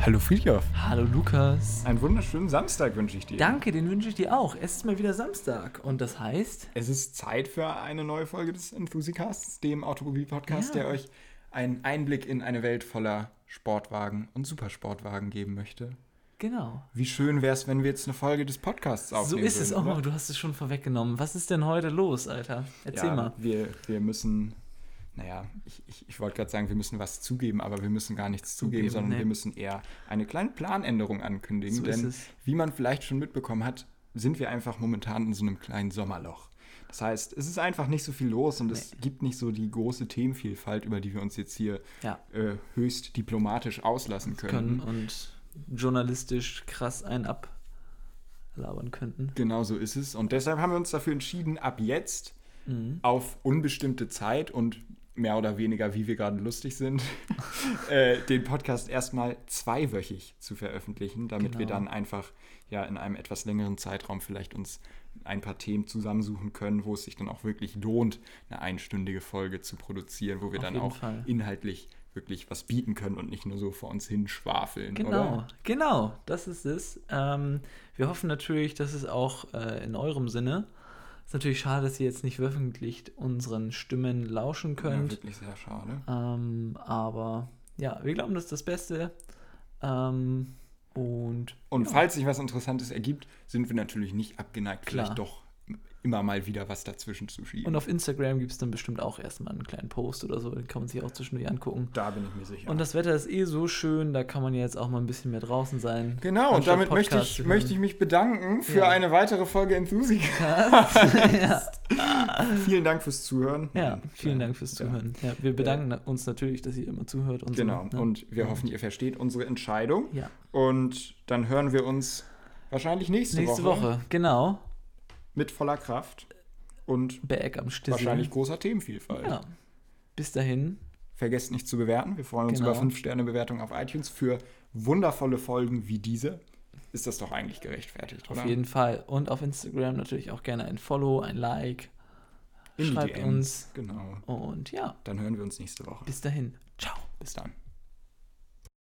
Hallo Friedhof. Hallo Lukas. Einen wunderschönen Samstag wünsche ich dir. Danke, den wünsche ich dir auch. Es ist mal wieder Samstag und das heißt. Es ist Zeit für eine neue Folge des Enthusiasts, dem Automobil-Podcast, Ja. der euch einen Einblick in eine Welt voller Sportwagen und Supersportwagen geben möchte. Genau. Wie schön wäre es, wenn wir jetzt eine Folge des Podcasts So aufnehmen ist es. würden, Oh, oder? du hast es schon vorweggenommen. Was ist denn heute los, Alter? Erzähl ja, mal. Wir, wir müssen, naja, ich, ich, ich wollte gerade sagen, wir müssen was zugeben, aber wir müssen gar nichts zugeben, Zugeben, sondern nee. wir müssen eher eine kleine Planänderung ankündigen. So denn wie man vielleicht schon mitbekommen hat, sind wir einfach momentan in so einem kleinen Sommerloch. Das heißt, es ist einfach nicht so viel los und es gibt nicht so die große Themenvielfalt, über die wir uns jetzt hier Ja. äh, höchst diplomatisch auslassen können. Können und journalistisch krass einen ablabern könnten. Genau so ist es. Und deshalb haben wir uns dafür entschieden, ab jetzt Mhm. auf unbestimmte Zeit und mehr oder weniger, wie wir gerade lustig sind, äh, den Podcast erstmal zweiwöchig zu veröffentlichen, damit wir Genau. dann einfach ja in einem etwas längeren Zeitraum vielleicht uns ein paar Themen zusammensuchen können, wo es sich dann auch wirklich lohnt, eine einstündige Folge zu produzieren, wo wir Auf dann auch Fall. inhaltlich wirklich was bieten können und nicht nur so vor uns hinschwafeln, Genau, oder? genau, das ist es. Ähm, wir hoffen natürlich, dass es auch äh, in eurem Sinne. Ist natürlich schade, dass ihr jetzt nicht wöchentlich unseren Stimmen lauschen Ja, könnt. wirklich sehr schade. Ähm, aber ja, wir glauben, das ist das Beste. Ähm, und Und ja, falls sich was Interessantes ergibt, sind wir natürlich nicht abgeneigt, Klar. vielleicht doch immer mal wieder was dazwischen zu schieben. und auf Instagram gibt es dann bestimmt auch erstmal einen kleinen Post oder so, den kann man sich auch zwischendurch angucken. da bin ich mir sicher. Und das Wetter ist eh so schön, da kann man ja jetzt auch mal ein bisschen mehr draußen sein. genau, und damit möchte ich, möchte ich mich bedanken für Ja. eine weitere Folge Enthusiast. ja. Vielen Dank fürs Zuhören. ja, vielen Dank fürs. Zuhören. Ja, wir bedanken uns natürlich, dass ihr immer zuhört. Und Genau, so, ne? und wir hoffen, ihr versteht unsere Entscheidung. Ja, Und dann hören wir uns wahrscheinlich nächste, nächste Woche. genau. Mit voller Kraft und Berg am Stissel. wahrscheinlich großer Themenvielfalt. Ja. Bis dahin. Vergesst nicht zu bewerten. Wir freuen uns Genau. über 5-Sterne-Bewertung auf iTunes für wundervolle Folgen wie diese. Ist das doch eigentlich gerechtfertigt, oder? Auf jeden Fall. Und auf Instagram natürlich auch gerne ein Follow, ein Like. In Schreibt uns. Genau. Und ja, Dann hören wir uns nächste Woche. bis dahin. Ciao. Bis dann.